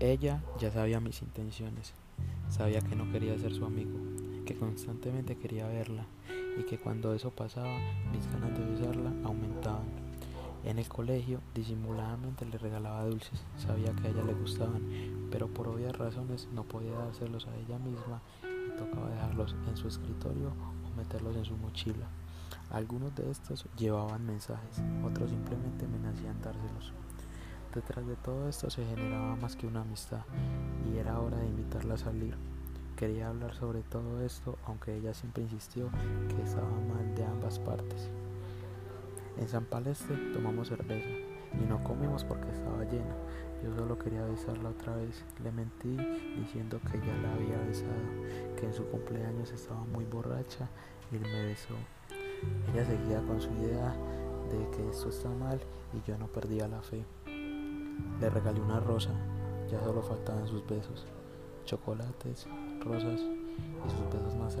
Ella ya sabía mis intenciones, sabía que no quería ser su amigo, que constantemente quería verla y que cuando eso pasaba mis ganas de besarla aumentaban. En el colegio disimuladamente le regalaba dulces, sabía que a ella le gustaban, pero por obvias razones no podía dárselos a ella misma y tocaba dejarlos en su escritorio o meterlos en su mochila. Algunos de estos llevaban mensajes, otros simplemente me hacían dárselos. Detrás de todo esto se generaba más que una amistad y era hora de invitarla a salir. Quería hablar sobre todo esto, aunque ella siempre insistió que estaba mal de ambas partes. En San Palestre tomamos cerveza y no comimos porque estaba llena. Yo solo quería besarla otra vez. Le mentí diciendo que ya la había besado, que en su cumpleaños estaba muy borracha y me besó. Ella seguía con su idea de que esto está mal y yo no perdía la fe. Le regalé una rosa, ya solo faltaban sus besos, chocolates, rosas y sus besos más